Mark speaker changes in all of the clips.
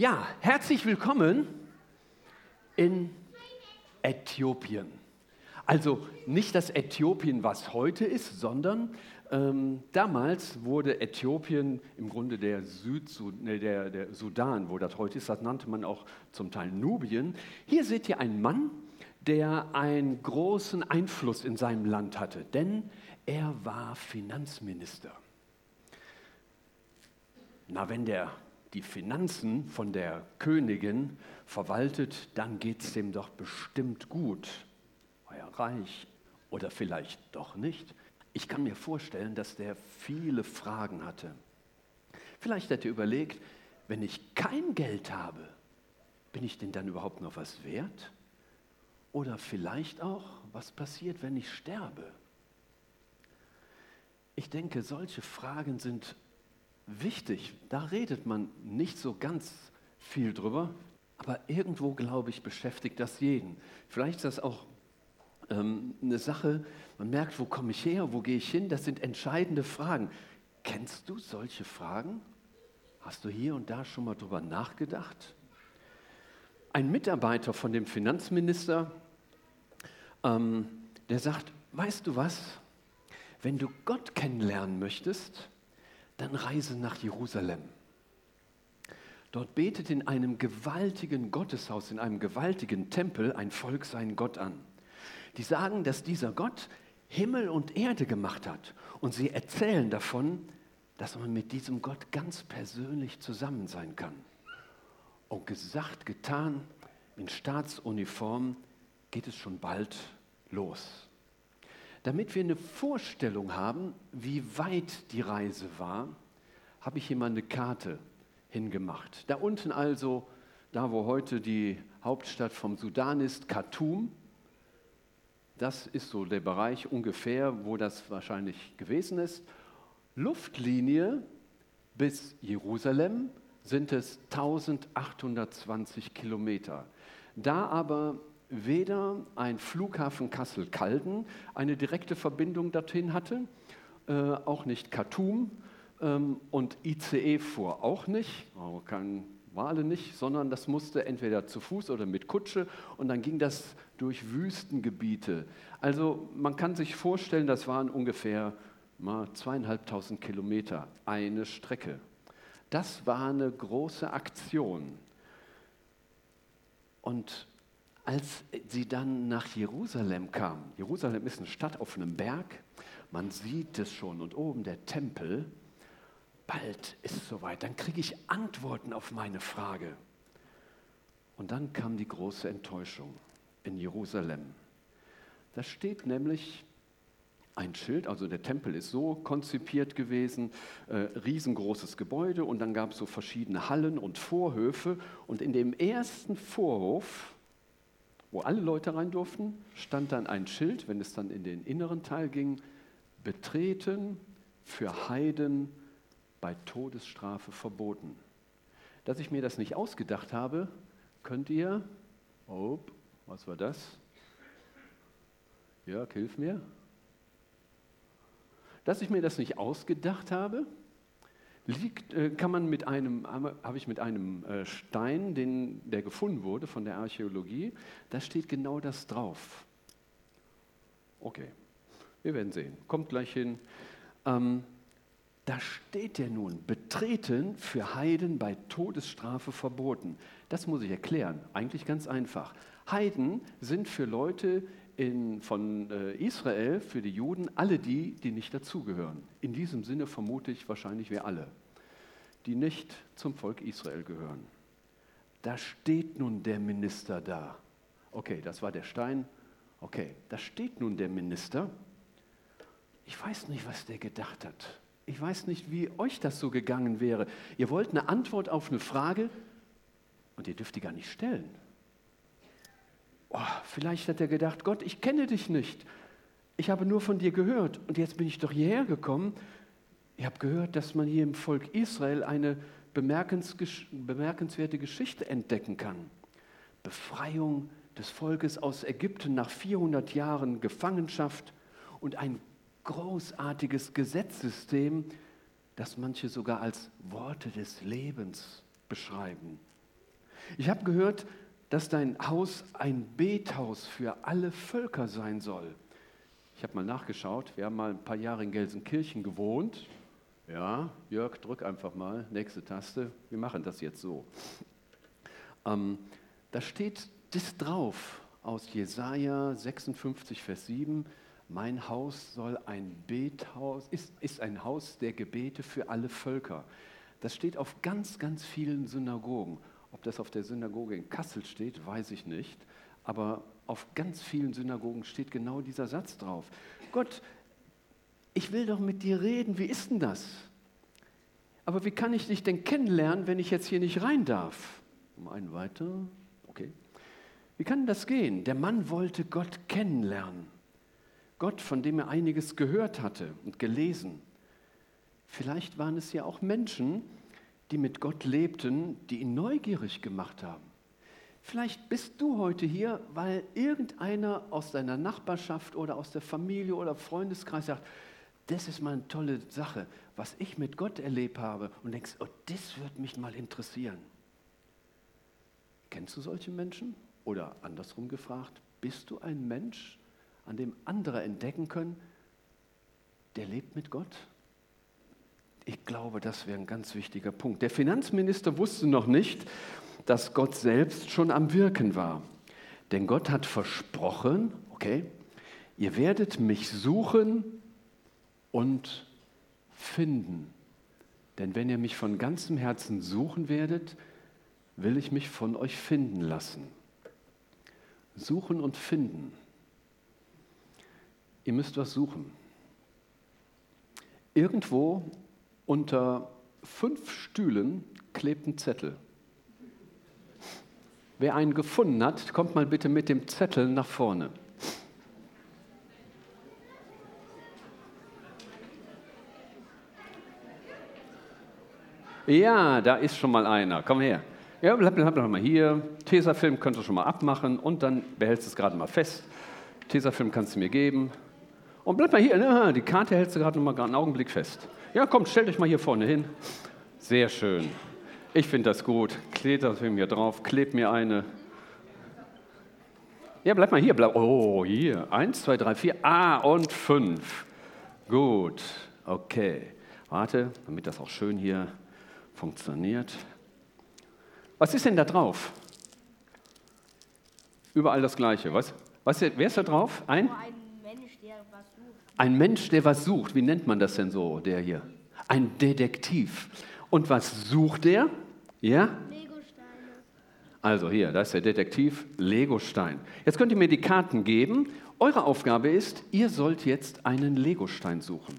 Speaker 1: Ja, herzlich willkommen in Äthiopien. Also nicht das Äthiopien, was heute ist, sondern ähm, damals wurde Äthiopien im Grunde der, Südsud ne, der, der Sudan, wo das heute ist, das nannte man auch zum Teil Nubien. Hier seht ihr einen Mann, der einen großen Einfluss in seinem Land hatte, denn er war Finanzminister. Na, wenn der die Finanzen von der Königin verwaltet, dann geht es dem doch bestimmt gut. Euer Reich oder vielleicht doch nicht. Ich kann mir vorstellen, dass der viele Fragen hatte. Vielleicht hat er überlegt, wenn ich kein Geld habe, bin ich denn dann überhaupt noch was wert? Oder vielleicht auch, was passiert, wenn ich sterbe? Ich denke, solche Fragen sind wichtig. Da redet man nicht so ganz viel drüber, aber irgendwo, glaube ich, beschäftigt das jeden. Vielleicht ist das auch ähm, eine Sache, man merkt, wo komme ich her, wo gehe ich hin, das sind entscheidende Fragen. Kennst du solche Fragen? Hast du hier und da schon mal drüber nachgedacht? Ein Mitarbeiter von dem Finanzminister, ähm, der sagt, weißt du was, wenn du Gott kennenlernen möchtest, dann reise nach Jerusalem. Dort betet in einem gewaltigen Gotteshaus, in einem gewaltigen Tempel ein Volk seinen Gott an. Die sagen, dass dieser Gott Himmel und Erde gemacht hat. Und sie erzählen davon, dass man mit diesem Gott ganz persönlich zusammen sein kann. Und gesagt, getan, in Staatsuniform geht es schon bald los. Damit wir eine Vorstellung haben, wie weit die Reise war, habe ich hier mal eine Karte hingemacht. Da unten also, da wo heute die Hauptstadt vom Sudan ist, Khartoum, das ist so der Bereich ungefähr, wo das wahrscheinlich gewesen ist. Luftlinie bis Jerusalem sind es 1820 Kilometer. Da aber weder ein Flughafen Kassel-Calden eine direkte Verbindung dorthin hatte, äh, auch nicht Khartoum ähm, und ICE fuhr auch nicht, aber kein Wale nicht, sondern das musste entweder zu Fuß oder mit Kutsche und dann ging das durch Wüstengebiete. Also man kann sich vorstellen, das waren ungefähr mal zweieinhalbtausend Kilometer, eine Strecke. Das war eine große Aktion. Und als sie dann nach Jerusalem kamen, Jerusalem ist eine Stadt auf einem Berg, man sieht es schon und oben der Tempel, bald ist es soweit, dann kriege ich Antworten auf meine Frage. Und dann kam die große Enttäuschung in Jerusalem. Da steht nämlich ein Schild, also der Tempel ist so konzipiert gewesen, äh, riesengroßes Gebäude und dann gab es so verschiedene Hallen und Vorhöfe und in dem ersten Vorhof wo alle Leute rein durften, stand dann ein Schild, wenn es dann in den inneren Teil ging, betreten für Heiden bei Todesstrafe verboten. Dass ich mir das nicht ausgedacht habe, könnt ihr, oh, was war das? Jörg, hilf mir. Dass ich mir das nicht ausgedacht habe, liegt, äh, kann man mit einem, habe ich mit einem äh, Stein, den, der gefunden wurde von der Archäologie, da steht genau das drauf. Okay, wir werden sehen. Kommt gleich hin. Ähm, da steht ja nun, betreten für Heiden bei Todesstrafe verboten. Das muss ich erklären. Eigentlich ganz einfach. Heiden sind für Leute in, von äh, Israel, für die Juden, alle die, die nicht dazugehören. In diesem Sinne vermute ich wahrscheinlich wir alle die nicht zum Volk Israel gehören. Da steht nun der Minister da. Okay, das war der Stein. Okay, da steht nun der Minister. Ich weiß nicht, was der gedacht hat. Ich weiß nicht, wie euch das so gegangen wäre. Ihr wollt eine Antwort auf eine Frage und ihr dürft die gar nicht stellen. Oh, vielleicht hat er gedacht, Gott, ich kenne dich nicht. Ich habe nur von dir gehört und jetzt bin ich doch hierher gekommen ich habe gehört, dass man hier im Volk Israel eine bemerkenswerte Geschichte entdecken kann. Befreiung des Volkes aus Ägypten nach 400 Jahren Gefangenschaft und ein großartiges Gesetzessystem, das manche sogar als Worte des Lebens beschreiben. Ich habe gehört, dass dein Haus ein Bethaus für alle Völker sein soll. Ich habe mal nachgeschaut, wir haben mal ein paar Jahre in Gelsenkirchen gewohnt. Ja, Jörg, drück einfach mal, nächste Taste. Wir machen das jetzt so. Ähm, da steht das drauf aus Jesaja 56, Vers 7. Mein Haus soll ein Bethaus, ist, ist ein Haus der Gebete für alle Völker. Das steht auf ganz, ganz vielen Synagogen. Ob das auf der Synagoge in Kassel steht, weiß ich nicht. Aber auf ganz vielen Synagogen steht genau dieser Satz drauf. Gott, ich will doch mit dir reden, wie ist denn das? Aber wie kann ich dich denn kennenlernen, wenn ich jetzt hier nicht rein darf? Um einen weiter, okay. Wie kann das gehen? Der Mann wollte Gott kennenlernen. Gott, von dem er einiges gehört hatte und gelesen. Vielleicht waren es ja auch Menschen, die mit Gott lebten, die ihn neugierig gemacht haben. Vielleicht bist du heute hier, weil irgendeiner aus deiner Nachbarschaft oder aus der Familie oder Freundeskreis sagt, das ist mal eine tolle Sache, was ich mit Gott erlebt habe und denkst, oh, das würde mich mal interessieren. Kennst du solche Menschen? Oder andersrum gefragt, bist du ein Mensch, an dem andere entdecken können, der lebt mit Gott? Ich glaube, das wäre ein ganz wichtiger Punkt. Der Finanzminister wusste noch nicht, dass Gott selbst schon am Wirken war. Denn Gott hat versprochen, okay, ihr werdet mich suchen und finden. Denn wenn ihr mich von ganzem Herzen suchen werdet, will ich mich von euch finden lassen. Suchen und finden. Ihr müsst was suchen. Irgendwo unter fünf Stühlen klebt ein Zettel. Wer einen gefunden hat, kommt mal bitte mit dem Zettel nach vorne. Ja, da ist schon mal einer. Komm her. Ja, bleib, bleib, bleib mal hier. Tesafilm könnt ihr schon mal abmachen und dann behältst du es gerade mal fest. Tesafilm kannst du mir geben. Und bleib mal hier. Die Karte hältst du gerade noch mal einen Augenblick fest. Ja, kommt, stellt euch mal hier vorne hin. Sehr schön. Ich finde das gut. Klebt das mir drauf, klebt mir eine. Ja, bleib mal hier. Bleib. Oh, hier. Eins, zwei, drei, vier. Ah, und fünf. Gut. Okay. Warte, damit das auch schön hier funktioniert. Was ist denn da drauf? Überall das Gleiche. Was? Was wer ist da drauf? Ein? ein ein Mensch, der was sucht, wie nennt man das denn so, der hier? Ein Detektiv. Und was sucht der? Ja? Also hier, da ist der Detektiv Legostein. Jetzt könnt ihr mir die Karten geben. Eure Aufgabe ist, ihr sollt jetzt einen Legostein suchen.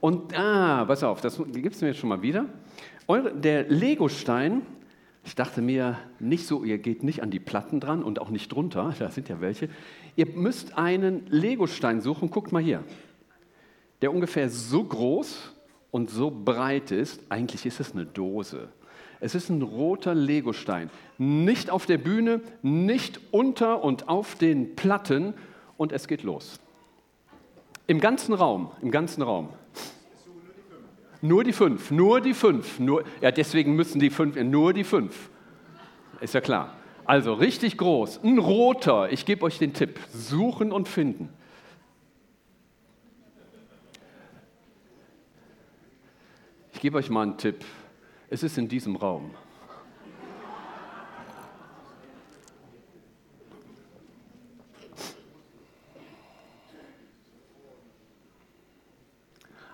Speaker 1: Und, ah, pass auf, das gibt es mir jetzt schon mal wieder. Eure, der Legostein, ich dachte mir, nicht so, ihr geht nicht an die Platten dran und auch nicht drunter, da sind ja welche. Ihr müsst einen Legostein suchen, guckt mal hier, der ungefähr so groß und so breit ist. Eigentlich ist es eine Dose. Es ist ein roter Legostein. Nicht auf der Bühne, nicht unter und auf den Platten. Und es geht los. Im ganzen Raum, im ganzen Raum. Nur die fünf, nur die fünf. Nur, ja, deswegen müssen die fünf, nur die fünf. Ist ja klar. Also richtig groß, ein roter, ich gebe euch den Tipp, suchen und finden. Ich gebe euch mal einen Tipp, es ist in diesem Raum.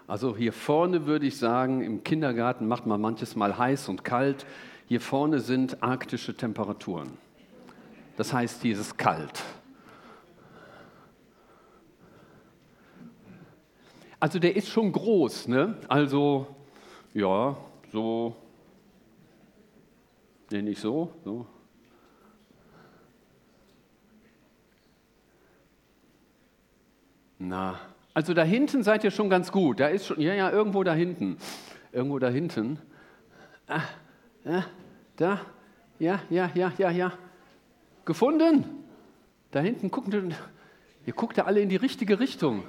Speaker 1: Also hier vorne würde ich sagen, im Kindergarten macht man manches Mal heiß und kalt. Hier vorne sind arktische Temperaturen. Das heißt, hier ist es kalt. Also der ist schon groß, ne? Also ja, so, nee, nicht so, so. Na, also da hinten seid ihr schon ganz gut. Da ist schon, ja, ja, irgendwo da hinten. Irgendwo da hinten. Ah, ja, da, ja, ja, ja, ja, ja. Gefunden? Da hinten gucken, ihr guckt ja alle in die richtige Richtung.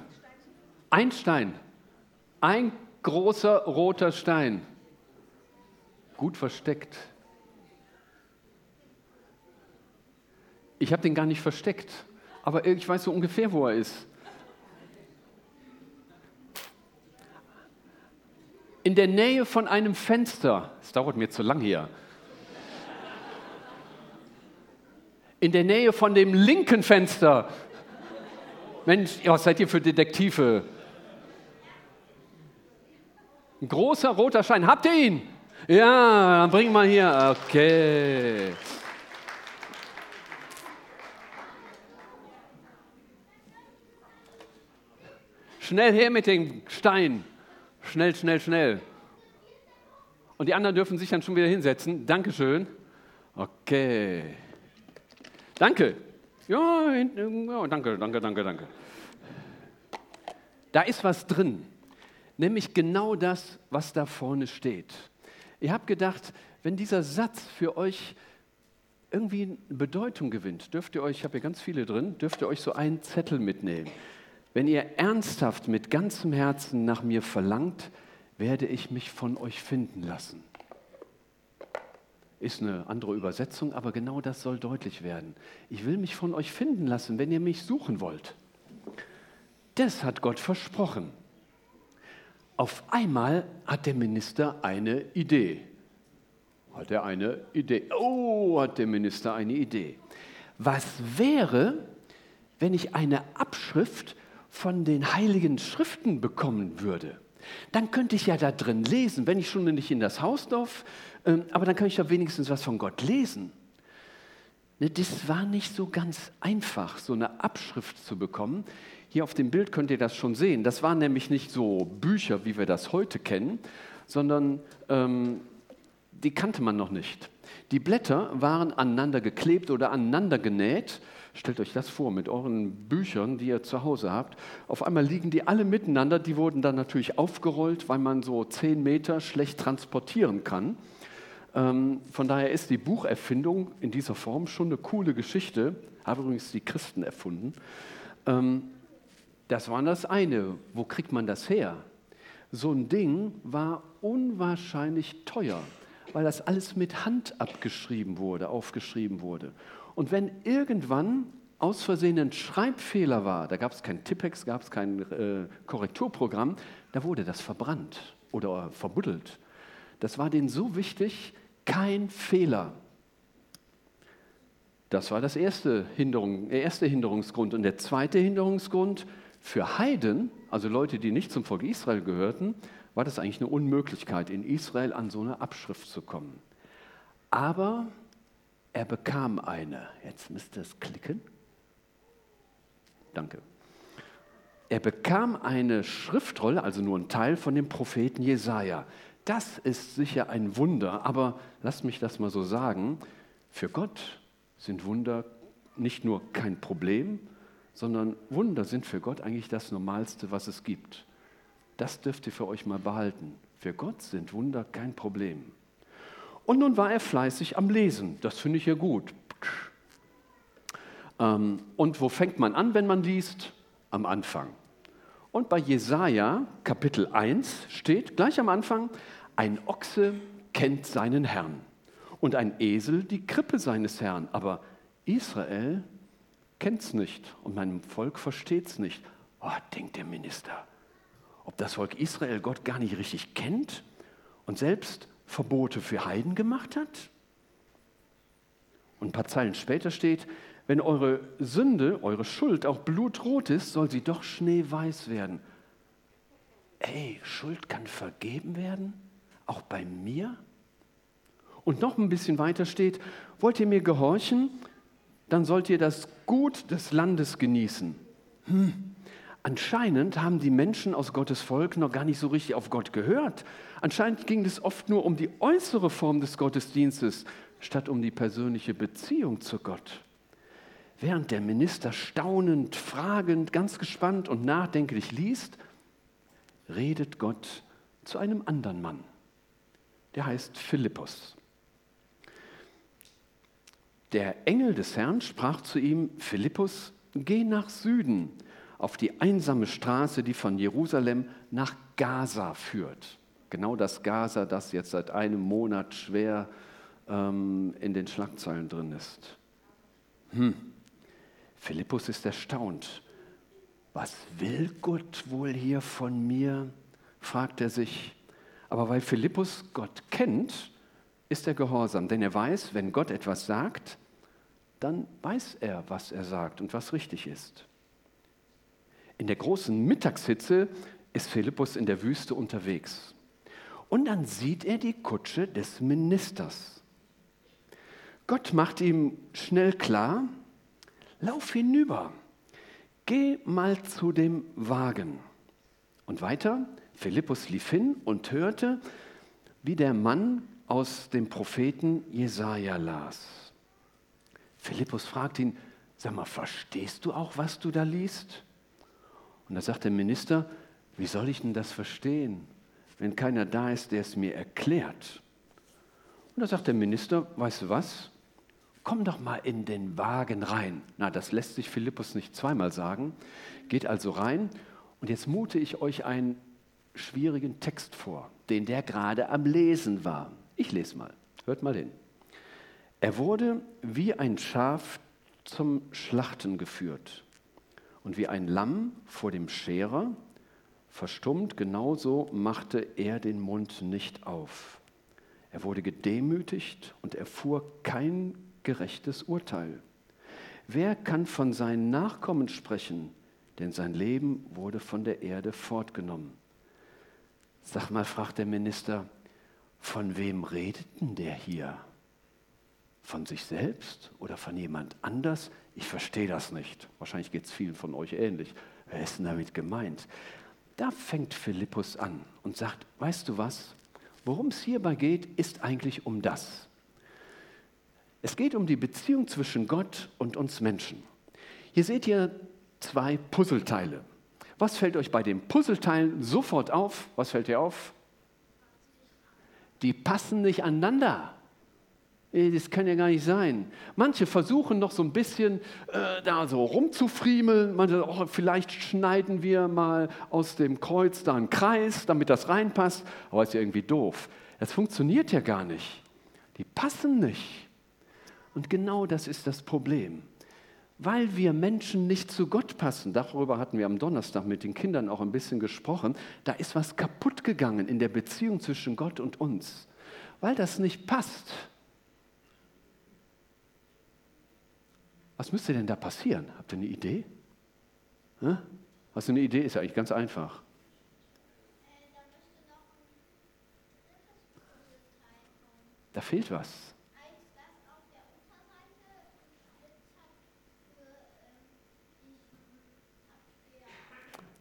Speaker 1: Einstein. Ein großer roter Stein. Gut versteckt. Ich habe den gar nicht versteckt, aber ich weiß so ungefähr, wo er ist. In der Nähe von einem Fenster. Es dauert mir zu lang hier. In der Nähe von dem linken Fenster. Mensch, was seid ihr für Detektive? Ein großer roter Schein. Habt ihr ihn? Ja, dann bring mal hier. Okay. Schnell her mit dem Stein. Schnell, schnell, schnell. Und die anderen dürfen sich dann schon wieder hinsetzen. Dankeschön. Okay. Danke. Ja, ja, danke, danke, danke, danke. Da ist was drin, nämlich genau das, was da vorne steht. Ihr habt gedacht, wenn dieser Satz für euch irgendwie Bedeutung gewinnt, dürft ihr euch, ich habe hier ganz viele drin, dürft ihr euch so einen Zettel mitnehmen. Wenn ihr ernsthaft mit ganzem Herzen nach mir verlangt, werde ich mich von euch finden lassen. Ist eine andere Übersetzung, aber genau das soll deutlich werden. Ich will mich von euch finden lassen, wenn ihr mich suchen wollt. Das hat Gott versprochen. Auf einmal hat der Minister eine Idee. Hat er eine Idee? Oh, hat der Minister eine Idee. Was wäre, wenn ich eine Abschrift von den heiligen Schriften bekommen würde? Dann könnte ich ja da drin lesen, wenn ich schon nicht in das Haus darf, ähm, aber dann kann ich ja wenigstens was von Gott lesen. Ne, das war nicht so ganz einfach, so eine Abschrift zu bekommen. Hier auf dem Bild könnt ihr das schon sehen. Das waren nämlich nicht so Bücher, wie wir das heute kennen, sondern ähm, die kannte man noch nicht. Die Blätter waren aneinander geklebt oder aneinander genäht. Stellt euch das vor mit euren Büchern, die ihr zu Hause habt. Auf einmal liegen die alle miteinander. Die wurden dann natürlich aufgerollt, weil man so zehn Meter schlecht transportieren kann. Ähm, von daher ist die Bucherfindung in dieser Form schon eine coole Geschichte. Haben übrigens die Christen erfunden. Ähm, das war das eine. Wo kriegt man das her? So ein Ding war unwahrscheinlich teuer, weil das alles mit Hand abgeschrieben wurde, aufgeschrieben wurde. Und wenn irgendwann aus Versehen ein Schreibfehler war, da gab es kein Tippex, gab es kein äh, Korrekturprogramm, da wurde das verbrannt oder verbuddelt. Das war denen so wichtig, kein Fehler. Das war das erste, Hinderung, der erste Hinderungsgrund. Und der zweite Hinderungsgrund für Heiden, also Leute, die nicht zum Volk Israel gehörten, war das eigentlich eine Unmöglichkeit, in Israel an so eine Abschrift zu kommen. Aber er bekam eine. Jetzt müsste es klicken. Danke. Er bekam eine Schriftrolle, also nur ein Teil von dem Propheten Jesaja. Das ist sicher ein Wunder, aber lasst mich das mal so sagen: Für Gott sind Wunder nicht nur kein Problem, sondern Wunder sind für Gott eigentlich das Normalste, was es gibt. Das dürft ihr für euch mal behalten. Für Gott sind Wunder kein Problem. Und nun war er fleißig am Lesen. Das finde ich ja gut. Ähm, und wo fängt man an, wenn man liest? Am Anfang. Und bei Jesaja Kapitel 1 steht gleich am Anfang: ein Ochse kennt seinen Herrn und ein Esel die Krippe seines Herrn, aber Israel kennt es nicht und mein Volk versteht es nicht. Oh, denkt der Minister, ob das Volk Israel Gott gar nicht richtig kennt und selbst Verbote für Heiden gemacht hat? Und ein paar Zeilen später steht, wenn eure Sünde, eure Schuld auch blutrot ist, soll sie doch schneeweiß werden. Ey, Schuld kann vergeben werden? auch bei mir? Und noch ein bisschen weiter steht, wollt ihr mir gehorchen, dann sollt ihr das Gut des Landes genießen. Hm. Anscheinend haben die Menschen aus Gottes Volk noch gar nicht so richtig auf Gott gehört. Anscheinend ging es oft nur um die äußere Form des Gottesdienstes, statt um die persönliche Beziehung zu Gott. Während der Minister staunend, fragend, ganz gespannt und nachdenklich liest, redet Gott zu einem anderen Mann der heißt Philippus. Der Engel des Herrn sprach zu ihm, Philippus, geh nach Süden auf die einsame Straße, die von Jerusalem nach Gaza führt. Genau das Gaza, das jetzt seit einem Monat schwer ähm, in den Schlagzeilen drin ist. Hm, Philippus ist erstaunt. Was will Gott wohl hier von mir? fragt er sich. Aber weil Philippus Gott kennt, ist er gehorsam, denn er weiß, wenn Gott etwas sagt, dann weiß er, was er sagt und was richtig ist. In der großen Mittagshitze ist Philippus in der Wüste unterwegs. Und dann sieht er die Kutsche des Ministers. Gott macht ihm schnell klar, lauf hinüber, geh mal zu dem Wagen. Und weiter, Philippus lief hin und hörte, wie der Mann aus dem Propheten Jesaja las. Philippus fragt ihn: Sag mal, verstehst du auch, was du da liest? Und da sagt der Minister: Wie soll ich denn das verstehen, wenn keiner da ist, der es mir erklärt? Und da sagt der Minister: Weißt du was? Komm doch mal in den Wagen rein. Na, das lässt sich Philippus nicht zweimal sagen. Geht also rein und jetzt mute ich euch einen schwierigen Text vor, den der gerade am Lesen war. Ich lese mal, hört mal hin. Er wurde wie ein Schaf zum Schlachten geführt und wie ein Lamm vor dem Scherer, verstummt, genauso machte er den Mund nicht auf. Er wurde gedemütigt und erfuhr kein gerechtes Urteil. Wer kann von seinen Nachkommen sprechen, denn sein Leben wurde von der Erde fortgenommen? Sag mal, fragt der Minister, von wem redet denn der hier? Von sich selbst oder von jemand anders? Ich verstehe das nicht. Wahrscheinlich geht es vielen von euch ähnlich. Wer ist denn damit gemeint? Da fängt Philippus an und sagt, weißt du was? Worum es hierbei geht, ist eigentlich um das. Es geht um die Beziehung zwischen Gott und uns Menschen. Hier seht ihr zwei Puzzleteile. Was fällt euch bei den Puzzleteilen sofort auf? Was fällt dir auf? Die passen nicht aneinander. Das kann ja gar nicht sein. Manche versuchen noch so ein bisschen äh, da so rumzufriemeln. Manche, oh, vielleicht schneiden wir mal aus dem Kreuz da einen Kreis, damit das reinpasst. Aber ist ja irgendwie doof. Das funktioniert ja gar nicht. Die passen nicht. Und genau das ist das Problem weil wir Menschen nicht zu Gott passen. Darüber hatten wir am Donnerstag mit den Kindern auch ein bisschen gesprochen. Da ist was kaputt gegangen in der Beziehung zwischen Gott und uns, weil das nicht passt. Was müsste denn da passieren? Habt ihr eine Idee? Hm? Hast du eine Idee? Ist ja eigentlich ganz einfach. Da fehlt was.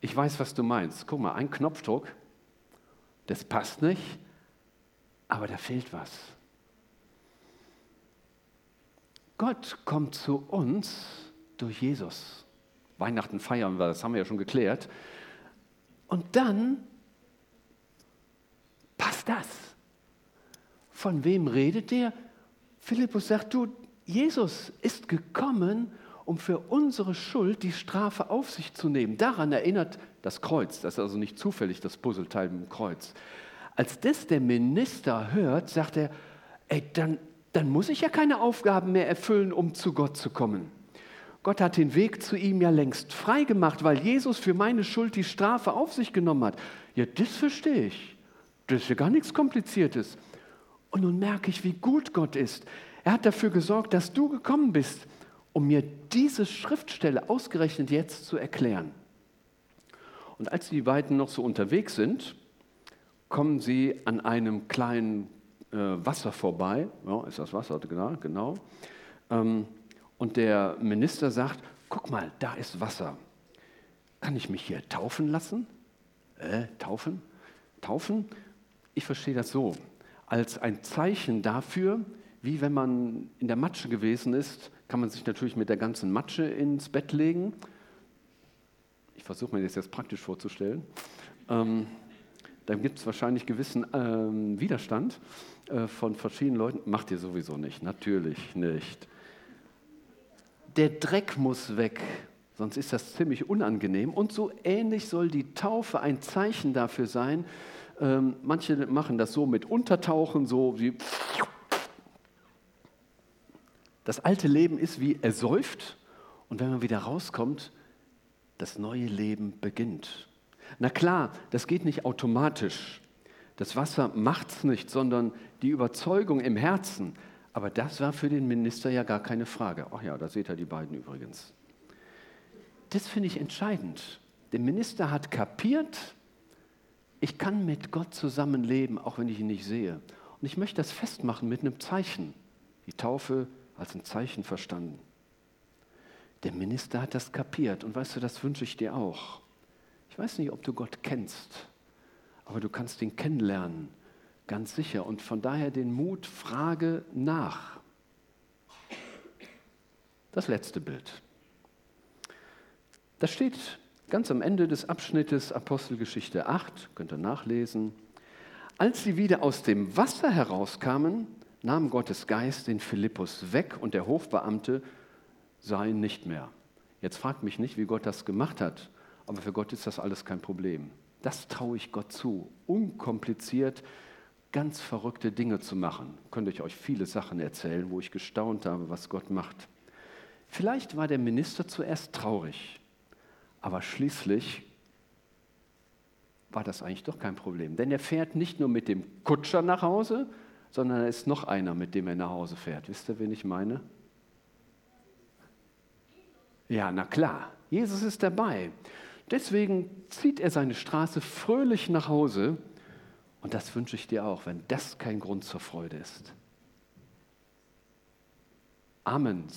Speaker 1: Ich weiß, was du meinst. Guck mal, ein Knopfdruck, das passt nicht, aber da fehlt was. Gott kommt zu uns durch Jesus. Weihnachten feiern wir, das haben wir ja schon geklärt. Und dann passt das. Von wem redet der? Philippus sagt, du, Jesus ist gekommen, um für unsere Schuld die Strafe auf sich zu nehmen. Daran erinnert das Kreuz, das ist also nicht zufällig das Puzzleteil im Kreuz. Als das der Minister hört, sagt er, ey, dann, dann muss ich ja keine Aufgaben mehr erfüllen, um zu Gott zu kommen. Gott hat den Weg zu ihm ja längst frei gemacht, weil Jesus für meine Schuld die Strafe auf sich genommen hat. Ja, das verstehe ich. Das ist ja gar nichts Kompliziertes. Und nun merke ich, wie gut Gott ist. Er hat dafür gesorgt, dass du gekommen bist um mir diese Schriftstelle ausgerechnet jetzt zu erklären. Und als die beiden noch so unterwegs sind, kommen sie an einem kleinen Wasser vorbei. Ja, ist das Wasser? Genau. genau. Ähm, und der Minister sagt, guck mal, da ist Wasser. Kann ich mich hier taufen lassen? Äh, taufen? Taufen? Ich verstehe das so, als ein Zeichen dafür, wie wenn man in der Matsche gewesen ist kann man sich natürlich mit der ganzen Matsche ins Bett legen. Ich versuche mir das jetzt praktisch vorzustellen. Ähm, dann gibt es wahrscheinlich gewissen ähm, Widerstand äh, von verschiedenen Leuten. Macht ihr sowieso nicht, natürlich nicht. Der Dreck muss weg, sonst ist das ziemlich unangenehm. Und so ähnlich soll die Taufe ein Zeichen dafür sein. Ähm, manche machen das so mit Untertauchen, so wie das alte Leben ist wie ersäuft Und wenn man wieder rauskommt, das neue Leben beginnt. Na klar, das geht nicht automatisch. Das Wasser macht es nicht, sondern die Überzeugung im Herzen. Aber das war für den Minister ja gar keine Frage. Ach ja, da seht ihr die beiden übrigens. Das finde ich entscheidend. Der Minister hat kapiert, ich kann mit Gott zusammenleben, auch wenn ich ihn nicht sehe. Und ich möchte das festmachen mit einem Zeichen. Die Taufe als ein Zeichen verstanden. Der Minister hat das kapiert und weißt du, das wünsche ich dir auch. Ich weiß nicht, ob du Gott kennst, aber du kannst ihn kennenlernen, ganz sicher. Und von daher den Mut, frage nach. Das letzte Bild. Das steht ganz am Ende des Abschnittes Apostelgeschichte 8, könnt ihr nachlesen. Als sie wieder aus dem Wasser herauskamen, nahm Gottes Geist den Philippus weg und der Hofbeamte sah ihn nicht mehr. Jetzt fragt mich nicht, wie Gott das gemacht hat, aber für Gott ist das alles kein Problem. Das traue ich Gott zu, unkompliziert ganz verrückte Dinge zu machen. Könnte ich euch viele Sachen erzählen, wo ich gestaunt habe, was Gott macht. Vielleicht war der Minister zuerst traurig, aber schließlich war das eigentlich doch kein Problem. Denn er fährt nicht nur mit dem Kutscher nach Hause, sondern er ist noch einer, mit dem er nach Hause fährt. Wisst ihr, wen ich meine? Ja, na klar, Jesus ist dabei. Deswegen zieht er seine Straße fröhlich nach Hause. Und das wünsche ich dir auch, wenn das kein Grund zur Freude ist. Amen.